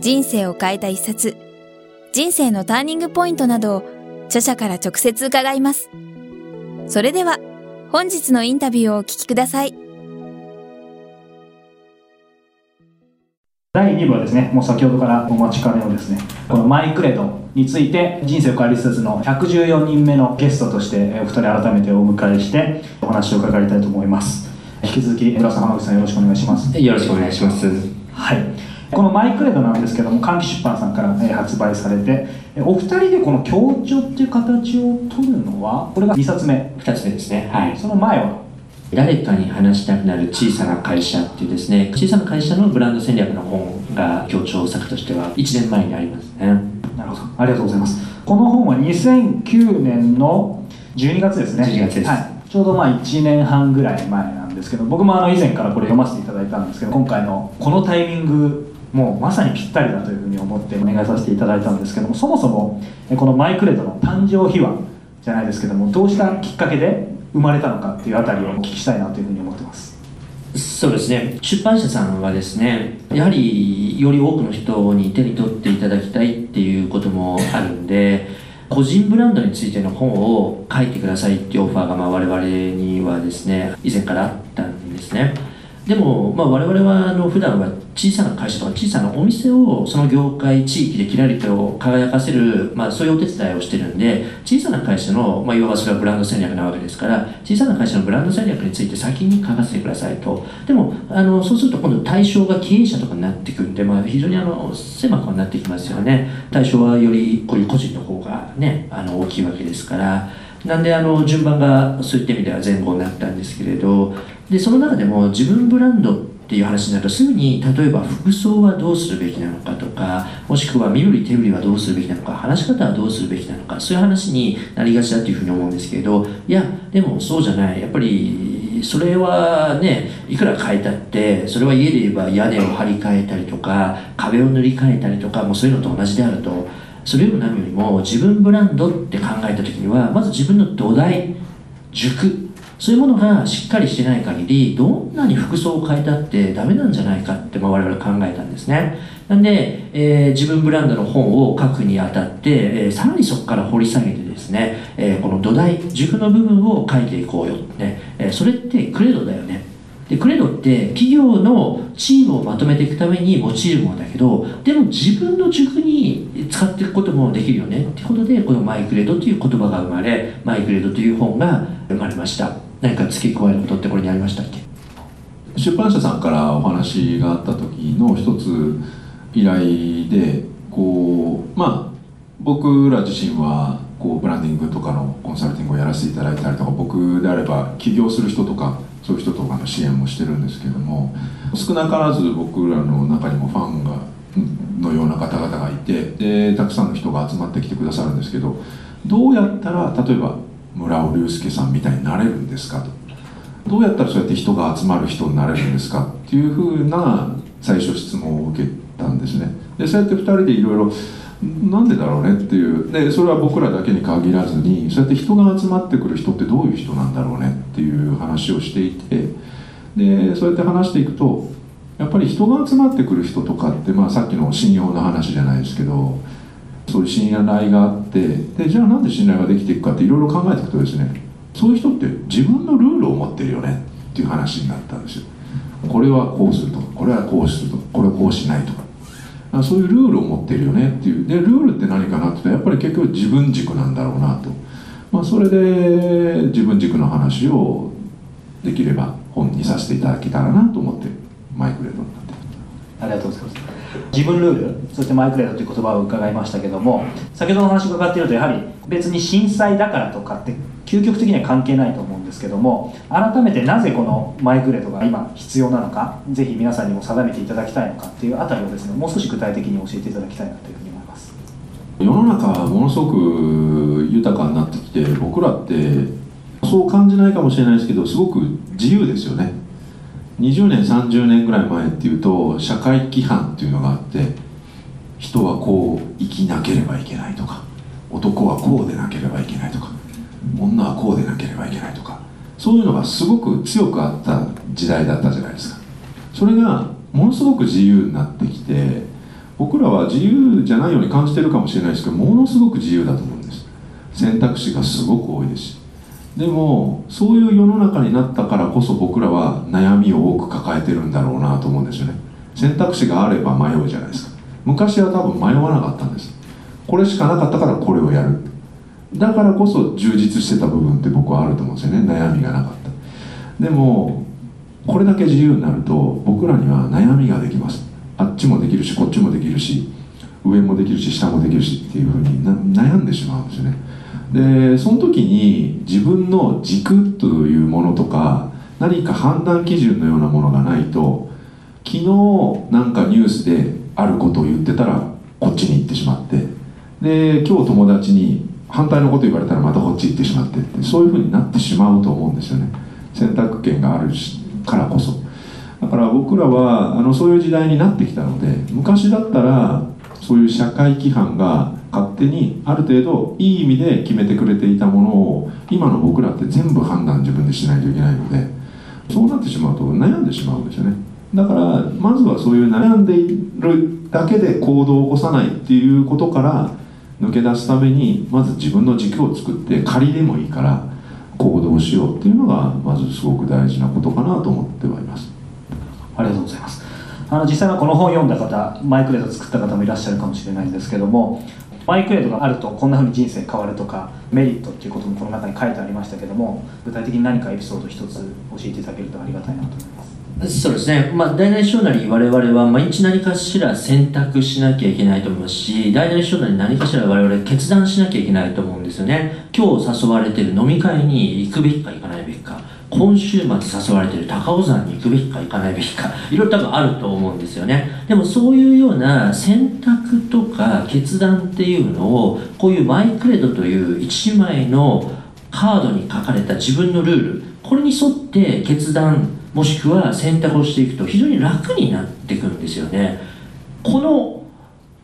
人生を変えた一冊、人生のターニングポイントなどを著者から直接伺います。それでは、本日のインタビューをお聞きください。第2部はですね、もう先ほどからお待ちかねのですね、このマイクレドについて人生を変える施設の114人目のゲストとしてお二人改めてお迎えしてお話を伺いたいと思います。引き続き村さん浜口さんよろしくお願いします。よろしくお願いします。はい。このマイクレードなんですけども換気出版さんから、え発売されてお二人でこの協調っていう形を取るのはこれが2冊目2つ目ですね。はい。その前は？誰かに話したくなる小さな会社っていうですね小さな会社のブランド戦略の本が協調作としては1年前にありますね。なるほど。ありがとうございます。この本は2009年の12月ですね。12月です、はい、ちょうどまあ1年半ぐらい前なんですけど僕もあの以前からこれ読ませていただいたんですけど今回のこのタイミングもうまさにぴったりだというふうに思ってお願いさせていただいたんですけどもそもそもこのマイクレートの誕生秘話じゃないですけどもどうしたきっかけで生まれたのかっていうあたりをお聞きしたいなというふうに思ってます。そうですね。出版社さんはですねやはりより多くの人に手に取っていただきたいっていうこともあるんで個人ブランドについての本を書いてくださいっていうオファーがまあ我々にはですね以前からあったんですね。でも、まあ、我々はあの普段は小さな会社とか小さなお店をその業界地域でキラリと輝かせる、まあ、そういうお手伝いをしてるんで小さな会社の、まあ、いわばそれはブランド戦略なわけですから小さな会社のブランド戦略について先に書かせてくださいと。でもあのそうすると今度対象が経営者とかになってくるんで、まあ、非常にあの狭くなってきますよね。対象はよりこういう個人の方がねあの大きいわけですから。なんであの順番がそういった意味では前後になったんですけれどでその中でも自分ブランドっていう話になるとすぐに例えば服装はどうするべきなのかとかもしくは身振り手振りはどうするべきなのか話し方はどうするべきなのかそういう話になりがちだというふうに思うんですけどいやでもそうじゃない。やっぱりそれはねいくら変えたってそれは家で言えば屋根を張り替えたりとか壁を塗り替えたりとかもうそういうのと同じであるとそれよりも何よりも自分ブランドって考えた時にはまず自分の土台塾そういうものがしっかりしてない限りどんなに服装を変えたってダメなんじゃないかって、まあ、我々考えたんですね。なんで、えー、自分ブランドの本を書くにあたって、えー、さらにそこから掘り下げてですね、えー、この土台軸の部分を書いていこうよ、ねえー、それってクレドだよね。でクレドって企業のチームをまとめていくために用いるものだけどでも自分の塾に使っていくこともできるよねってことでこのマイクレドという言葉が生まれマイクレドという本が生まれました。何か付け加えることってこれにありましたっけ？出版社さんからお話があった時の一つ依頼でこうまあ僕ら自身はこうブランディングとかのコンサルティングをやらせていただいたりとか僕であれば起業する人とかそういう人とかの支援もしてるんですけども少なからず僕らの中にもファンがのような方々がいてでたくさんの人が集まってきてくださるんですけどどうやったら例えば村尾龍介さんみたいになれるんですか？とどうやったらそうやって人が集まる人になれるんですかっていうふうな最初質問を受けたんですね。でそうやって2人でいろいろなんでだろうねっていうでそれは僕らだけに限らずにそうやって人が集まってくる人ってどういう人なんだろうねっていう話をしていてでそうやって話していくとやっぱり人が集まってくる人とかって、まあ、さっきの信用の話じゃないですけどそういう信頼があってでじゃあなんで信頼ができていくかっていろいろ考えていくとですねそういう人って自分のルールを持ってるよねっていう話になったんですよ。これはこうするとかこれはこうするとかこれはこうしないとか。そういうルールを持ってるよねっていう。でルールって何かなってやっぱり結局自分軸なんだろうなと、まあ、それで自分軸の話をできれば本にさせていただけたらなと思ってマイクレードになってありがとうございます。自分ルールそしてマイクレードという言葉を伺いましたけども先ほどの話伺っているとやはり別に震災だからとかって究極的には関係ないと思うんですけども改めてなぜこのマイクレードが今必要なのかぜひ皆さんにも定めていただきたいのかっていうあたりをですねもう少し具体的に教えていただきたいなというふうに思います。世の中はものすごく豊かになってきて僕らってそう感じないかもしれないですけどすごく自由ですよね。20年30年ぐらい前っていうと社会規範っていうのがあって人はこう生きなければいけないとか男はこうでなければいけないとか女はこうでなければいけないとかそういうのがすごく強くあった時代だったじゃないですか。それがものすごく自由になってきて僕らは自由じゃないように感じてるかもしれないですけどものすごく自由だと思うんです。選択肢がすごく多いですし。でもそういう世の中になったからこそ僕らは悩みを多く抱えてるんだろうなと思うんですよね。選択肢があれば迷うじゃないですか。昔は多分迷わなかったんです。これしかなかったからこれをやる。だからこそ充実してた部分って僕はあると思うんですよね。悩みがなかった。でもこれだけ自由になると僕らには悩みができます。あっちもできるしこっちもできるし上もできるし下もできるしっていうふうに悩んでしまうんですよね。でその時に自分の軸というものとか何か判断基準のようなものがないと昨日なんかニュースであることを言ってたらこっちに行ってしまってで今日友達に反対のこと言われたらまたこっち行ってしまってってそういうふうになってしまうと思うんですよね。選択権があるからこそ。だから僕らはあのそういう時代になってきたので昔だったらそういう社会規範が勝手にある程度いい意味で決めてくれていたものを今の僕らって全部判断自分でしないといけないのでそうなってしまうと悩んでしまうんですよね。だからまずはそういう悩んでいるだけで行動を起こさないっていうことから抜け出すためにまず自分の軸を作って仮でもいいから行動しようっていうのがまずすごく大事なことかなと思ってはいます。ありがとうございます。あの実際はこの本を読んだ方マイクレード作った方もいらっしゃるかもしれないんですけどもマイクレードがあるとこんなふうに人生変わるとかメリットっていうこともこの中に書いてありましたけども具体的に何かエピソード一つ教えていただけるとありがたいなと思います。そうですね、まあ、大なり小なり我々は毎日何かしら選択しなきゃいけないと思いますし大なり小なり何かしら我々決断しなきゃいけないと思うんですよね。今日誘われてる飲み会に行くべきか行かないべきか。今週末誘われてる高尾山に行くべきか行かないべきかいろいろ多分あると思うんですよね。でもそういうような選択とか決断っていうのをこういうマイクレドという1枚のカードに書かれた自分のルールこれに沿って決断もしくは選択をしていくと非常に楽になってくるんですよね。この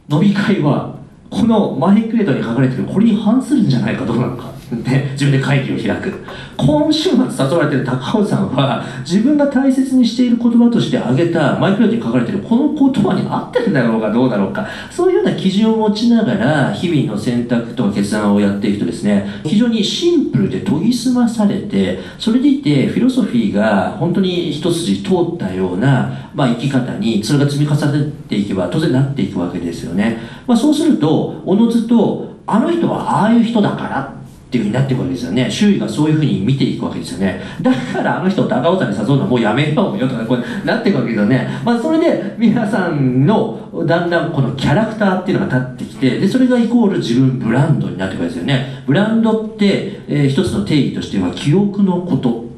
飲み会はこのマイクレートに書かれてるこれに反するんじゃないかどうなのかで自分で会議を開く。今週末誘われてる高尾さんは自分が大切にしている言葉として挙げたマイクレートに書かれてるこの言葉に合ってるんだろうかどうだろうかそういうような基準を持ちながら日々の選択とか決断をやっていくとですね。非常にシンプルで研ぎ澄まされてそれでいてフィロソフィーが本当に一筋通ったような、まあ、生き方にそれが積み重ねていけば当然なっていくわけですよね、まあ、そうするとおのずとあの人はああいう人だからっていうふうになっていくわけですよね。周囲がそういうふうに見ていくわけですよね。だからあの人を高尾山に誘うのはもうやめようよとかこうなっていくわけですよね、まあ、それで皆さんのだんだんこのキャラクターっていうのが立ってきてでそれがイコール自分ブランドになっていくわけですよね。ブランドって、えー、一つの定義としては記憶のこと。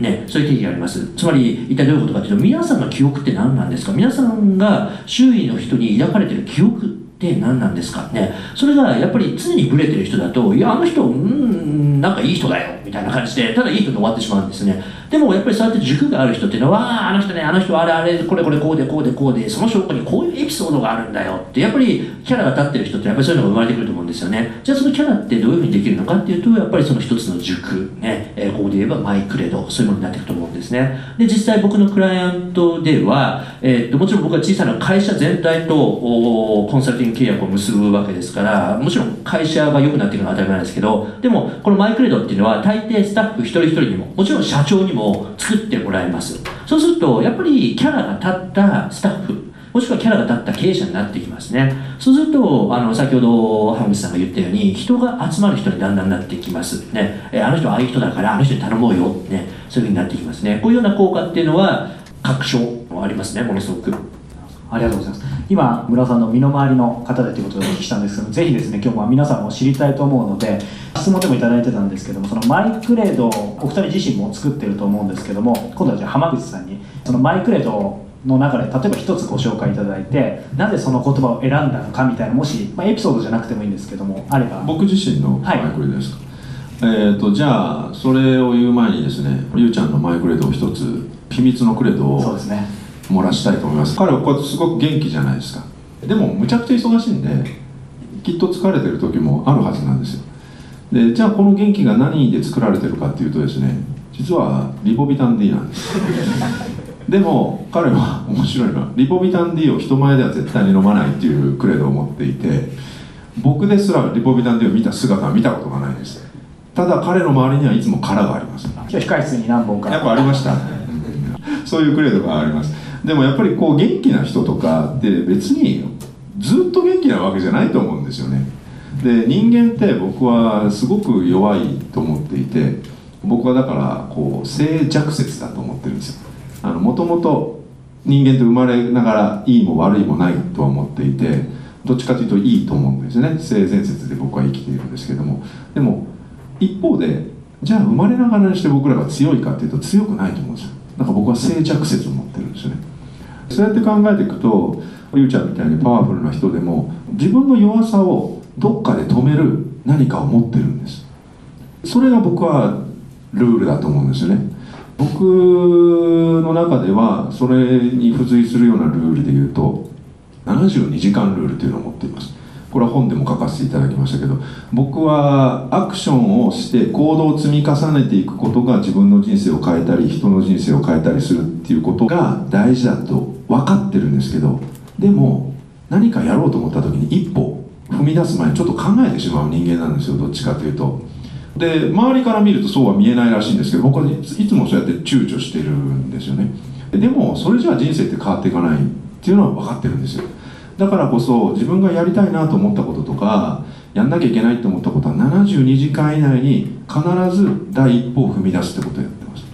ね、そういう定義があります。つまり一体どういうことかというと皆さんの記憶って何なんですか？皆さんが周囲の人に抱かれてる記憶って何なんですかねそれがやっぱり常にブレてる人だといやあの人うんなんかいい人だよみたいな感じでただいい人で終わってしまうんですね。でもやっぱりそうやって軸がある人っていうのはあの人ねあの人あれあれこれこれこうでこうでこうでその証拠にこういうエピソードがあるんだよってやっぱりキャラが立ってる人ってやっぱりそういうのが生まれてくると思うんですよね。じゃあそのキャラってどういうふうにできるのかっていうとやっぱりその一つの軸ね、えー、ここで言えばマイクレドそういうものになっていくと思うんですね。で実際僕のクライアントでは、えー、っともちろん僕は小さな会社全体とコンサルティング契約を結ぶわけですからもちろん会社が良くなっていくのは当たり前なんですけどでもこのマイクレドっていうのは大抵スタッフ一人一人にももちろん社長にも作ってもらいます。そうするとやっぱりキャラが立ったスタッフもしくはキャラが立った経営者になってきますね。そうするとあの先ほど浜口さんが言ったように人が集まる人にだんだんなってきますね。あの人はああいう人だからあの人に頼もうよ。ねそういうふうになってきますね。こういうような効果っていうのは確証もありますねものすごく。ありがとうございます。今村さんの身の回りの方でということでお聞きしたんですけどぜひですね今日は皆さんも知りたいと思うので質問でもいただいてたんですけどもそのマイクレードをお二人自身も作ってると思うんですけども今度はじゃあ浜口さんにそのマイクレードをの中で例えば一つご紹介いただいてなぜその言葉を選んだのかみたいなもし、まあ、エピソードじゃなくてもいいんですけどもあれば。僕自身のマイクレですか、えー、とじゃあそれを言う前にですねりゅうちゃんのマイクレードを一つ秘密のクレードをそうですね。漏らしたいと思います。彼はこうやってすごく元気じゃないですか。でもむちゃくちゃ忙しいんできっと疲れてる時もあるはずなんですよ。でじゃあこの元気が何で作られてるかっていうとですね実はリポビタン D なんですでも彼は面白いのはリポビタン D を人前では絶対に飲まないっていうクレードを持っていて僕ですらリポビタン D を見た姿は見たことがないです。ただ彼の周りにはいつも殻があります。今日控室に何本か。やっぱありました。そういうクレードがあります。でもやっぱりこう元気な人とかって別にずっと元気なわけじゃないと思うんですよね。で人間って僕はすごく弱いと思っていて僕はだからこう性弱説だと思ってるんですよもともと人間って生まれながらいいも悪いもないとは思っていてどっちかというといいと思うんですね。性善説で僕は生きているんですけども。でも一方でじゃあ生まれながらにして僕らが強いかっていうと強くないと思うんですよ。だか僕は静寂説を持ってるんですよね。そうやって考えていくとゆうちゃんみたいにパワフルな人でも自分の弱さをどっかで止める何かを持ってるんです。それが僕はルールだと思うんですよね。僕の中ではそれに付随するようなルールで言うと72時間ルールというのを持っています。これは本でも書かせていただきましたけど僕はアクションをして行動を積み重ねていくことが自分の人生を変えたり人の人生を変えたりするっていうことが大事だと分かってるんですけどでも何かやろうと思った時に一歩踏み出す前にちょっと考えてしまう人間なんですよどっちかというと。で周りから見るとそうは見えないらしいんですけど僕はいつもそうやって躊躇してるんですよね。でもそれじゃあ人生って変わっていかないっていうのは分かってるんですよ。だからこそ自分がやりたいなと思ったこととかやんなきゃいけないと思ったことは72時間以内に必ず第一歩を踏み出すってことをやってます。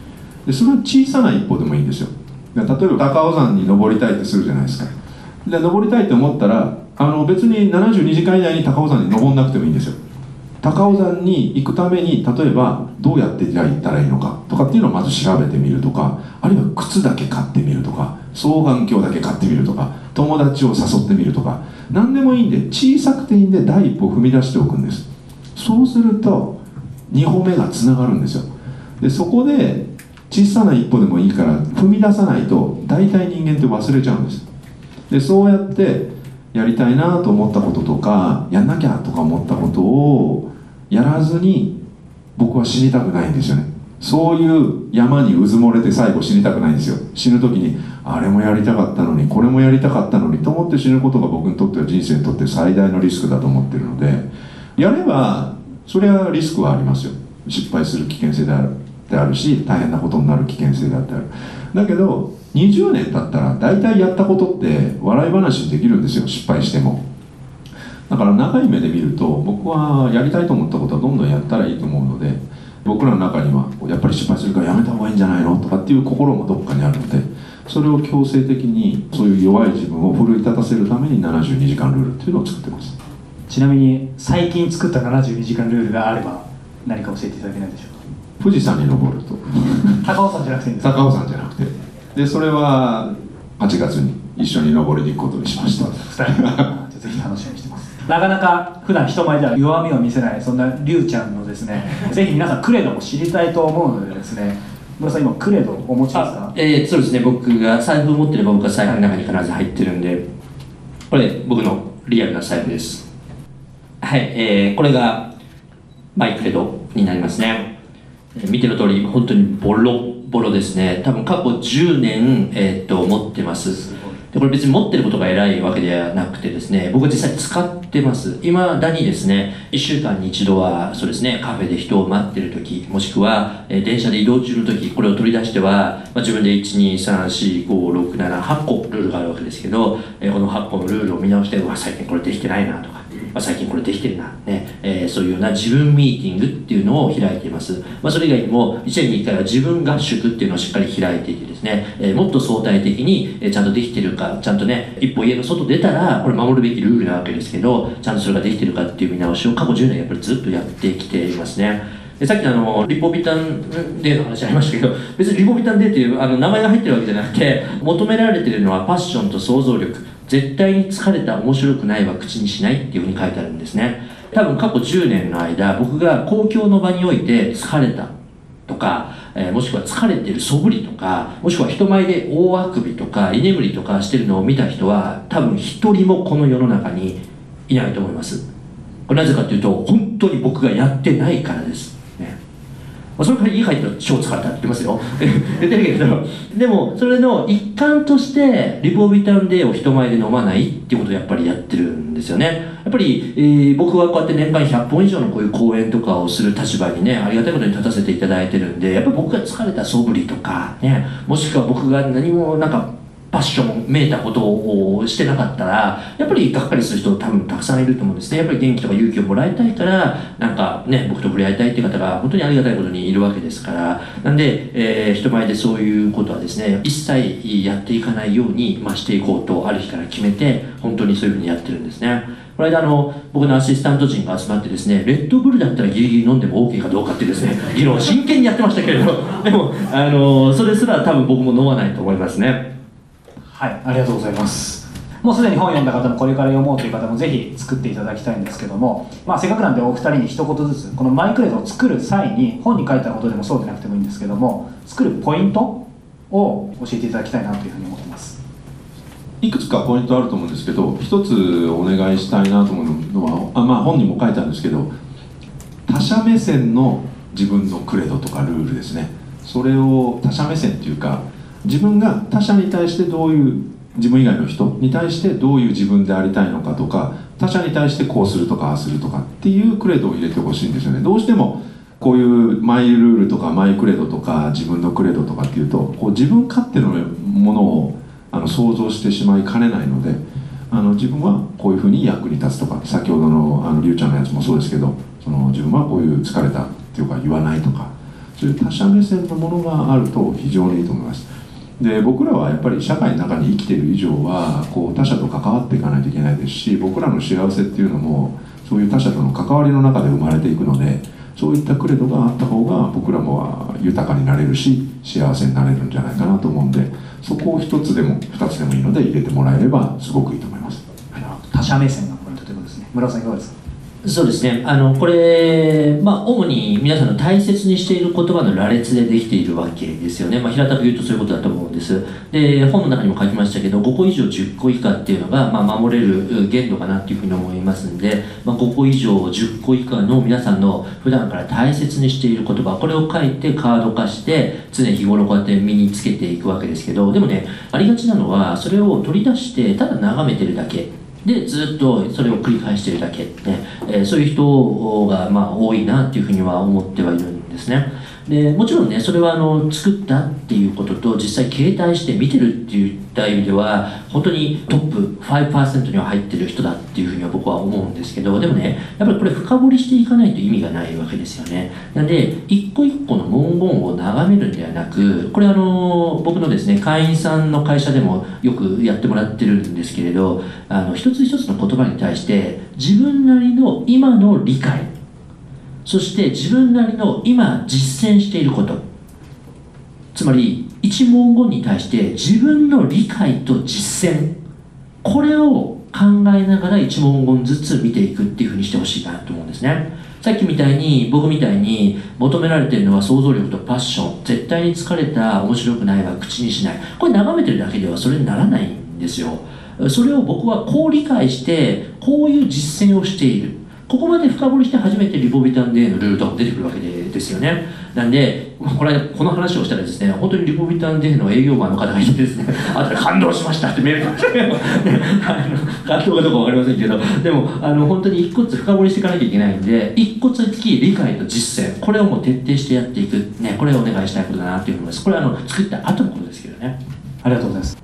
でそれは小さな一歩でもいいんですよ。例えば高尾山に登りたいってするじゃないですか。で登りたいと思ったらあの別に72時間以内に高尾山に登んなくてもいいんですよ。高尾山に行くために例えばどうやってじゃあ行ったらいいのかとかっていうのをまず調べてみるとかあるいは靴だけ買ってみるとか双眼鏡だけ買ってみるとか友達を誘ってみるとか何でもいいんで小さくていいんで第一歩踏み出しておくんです。そうすると2歩目がつながるんですよ。でそこで小さな一歩でもいいから踏み出さないと大体人間って忘れちゃうんです。でそうやってやりたいなと思ったこととかやんなきゃとか思ったことをやらずに僕は死にたくないんですよね。そういう山にうずもれて最後死にたくないんですよ。死ぬ時にあれもやりたかったのにこれもやりたかったのにと思って死ぬことが僕にとっては人生にとって最大のリスクだと思ってるのでやればそれはリスクはありますよ。失敗する危険性であるであるし大変なことになる危険性であってある。だけど20年経ったら大体やったことって笑い話にできるんですよ。失敗しても。だから長い目で見ると僕はやりたいと思ったことはどんどんやったらいいと思うので僕らの中にはやっぱり失敗するからやめた方がいいんじゃないのとかっていう心もどっかにあるのでそれを強制的にそういう弱い自分を奮い立たせるために72時間ルールっていうのを作ってます。ちなみに最近作った72時間ルールがあれば何か教えていただけないでしょうか？富士山に登ると。高尾山じゃなくて高尾山じゃなくて。でそれは8月に一緒に登りに行くことにしました。2人ぜひ楽しみにしてなかなか普段人前では弱みを見せないそんなりゅうちゃんのですね ぜひ皆さんクレドも知りたいと思うのでですね野田さん今クレドお持ちですか？えー、そうですね僕が財布を持ってれば僕は財布の中に必ず入ってるんでこれ僕のリアルな財布です。はい、えー、これがマイクレドになりますね。見ての通り本当にボロボロですね。多分過去10年、えー、っと持ってますでこれ別に持ってることが偉いわけではなくてですね僕実際使ってます。今だにですね1週間に一度はそうですねカフェで人を待ってる時もしくは、えー、電車で移動中の時これを取り出しては、まあ、自分で1、2、3、4、5、6、7、8個ルールがあるわけですけど、えー、この8個のルールを見直してうわ最近これできてないなとかまあ、最近これできてるな、ねえー、そういうような自分ミーティングっていうのを開いています、まあ、それ以外にも1年に1回は自分合宿っていうのをしっかり開いていてですね、えー、もっと相対的に、え、ちゃんとできてるかちゃんとね一歩家の外出たらこれ守るべきルールなわけですけどちゃんとそれができてるかっていう見直しを過去10年やっぱりずっとやってきていますね。でさっきあのリポビタンデーの話ありましたけど別にリポビタンデーっていうあの名前が入ってるわけじゃなくて求められてるのはパッションと想像力。絶対に疲れた面白くないは口にしないっていうふうに書いてあるんですね。多分過去10年の間僕が公共の場において疲れたとか、えー、もしくは疲れてる素振りとかもしくは人前で大あくびとか居眠りとかしてるのを見た人は多分一人もこの世の中にいないと思います。これなぜかというと本当に僕がやってないからです。それから家入ったら超疲れたって言ってますよ。言ってるけどでもそれの一環としてリポビタン D を人前で飲まないっていうことをやっぱりやってるんですよね。やっぱり、えー、僕はこうやって年間100本以上のこういう講演とかをする立場にねありがたいことに立たせていただいてるんでやっぱり僕が疲れた素振りとかねもしくは僕が何もなんかパッションめいたことをしてなかったらやっぱりがっかりする人多分たくさんいると思うんですね。やっぱり元気とか勇気をもらいたいからなんかね僕と触れ合いたいっていう方が本当にありがたいことにいるわけですから。なんで、えー、人前でそういうことはですね一切やっていかないように、まあ、していこうとある日から決めて本当にそういうふうにやってるんですね。この間あの僕のアシスタント陣が集まってですねレッドブルだったらギリギリ飲んでも OK かどうかってですね議論を真剣にやってましたけれどでもあのそれすら多分僕も飲まないと思いますね。はいありがとうございます。もうすでに本読んだ方もこれから読もうという方もぜひ作っていただきたいんですけども、まあ、せっかくなんでお二人に一言ずつこのマイクレードを作る際に本に書いたことでもそうでなくてもいいんですけども作るポイントを教えていただきたいなというふうに思ってます。いくつかポイントあると思うんですけど一つお願いしたいなと思うのはあ、まあ、本にも書いたんですけど他者目線の自分のクレドとかルールですね。それを他者目線っていうか自分が他者に対してどういう自分以外の人に対してどういう自分でありたいのかとか他者に対してこうするとかああするとかっていうクレードを入れてほしいんですよね。どうしてもこういうマイルールとかマイクレードとか自分のクレードとかっていうとこう自分勝手のものをあの想像してしまいかねないのであの自分はこういうふうに役に立つとか先ほどのあのりゅうちゃんのやつもそうですけどその自分はこういう疲れたっていうか言わないとかそういう他者目線のものがあると非常にいいと思います。で僕らはやっぱり社会の中に生きてる以上はこう他者と関わっていかないといけないですし僕らの幸せっていうのもそういう他者との関わりの中で生まれていくのでそういったクレドがあった方が僕らも豊かになれるし幸せになれるんじゃないかなと思うんでそこを一つでも二つでもいいので入れてもらえればすごくいいと思います。他者目線がポイントということですね。村尾さんいかがですか？そうですね。あのこれ、まあ、主に皆さんの大切にしている言葉の羅列でできているわけですよね、まあ、平たく言うとそういうことだと思うんです。で本の中にも書きましたけど5個以上10個以下っていうのが、まあ、守れる限度かなっていうふうに思いますんで、まあ、5個以上10個以下の皆さんの普段から大切にしている言葉これを書いてカード化して常日頃こうやって身につけていくわけですけどでもねありがちなのはそれを取り出してただ眺めてるだけ。でずっとそれを繰り返しているだけ、ねえー、そういう人がまあ多いなっていうふうには思ってはいるんですね。でもちろんねそれはあの作ったっていうことと実際携帯して見てるっていった意味では本当にトップ5%には入ってる人だっていうふうには僕は思うんですけどでもねやっぱりこれ深掘りしていかないと意味がないわけですよね。なんで一個一個の文言を眺めるんではなくこれあの僕のですね会員さんの会社でもよくやってもらってるんですけれどあの一つ一つの言葉に対して自分なりの今の理解そして自分なりの今実践していること。つまり一文言に対して自分の理解と実践。これを考えながら一文言ずつ見ていくっていうふうにしてほしいなと思うんですね。さっきみたいに僕みたいに求められているのは想像力とパッション。絶対に疲れた面白くないは口にしない。これ眺めてるだけではそれにならないんですよ。それを僕はこう理解してこういう実践をしている。ここまで深掘りして初めてリポビタン D のルールとか出てくるわけですよね。なんでこれこの話をしたらですね本当にリポビタン D の営業マンの方がいてですね。あと感動しましたってメールが来て。感動かどうか分かりませんけど。でもあの本当に一個ずつ深掘りしていかなきゃいけないんで一個ずつ理解と実践。これをもう徹底してやっていく、ね、これをお願いしたいことだなというふうに思います。これはあの作った後のことですけどね。ありがとうございます。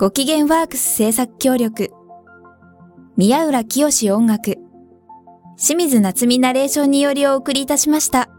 ご機嫌ワークス制作協力、宮浦清音楽、清水夏美ナレーションによりお送りいたしました。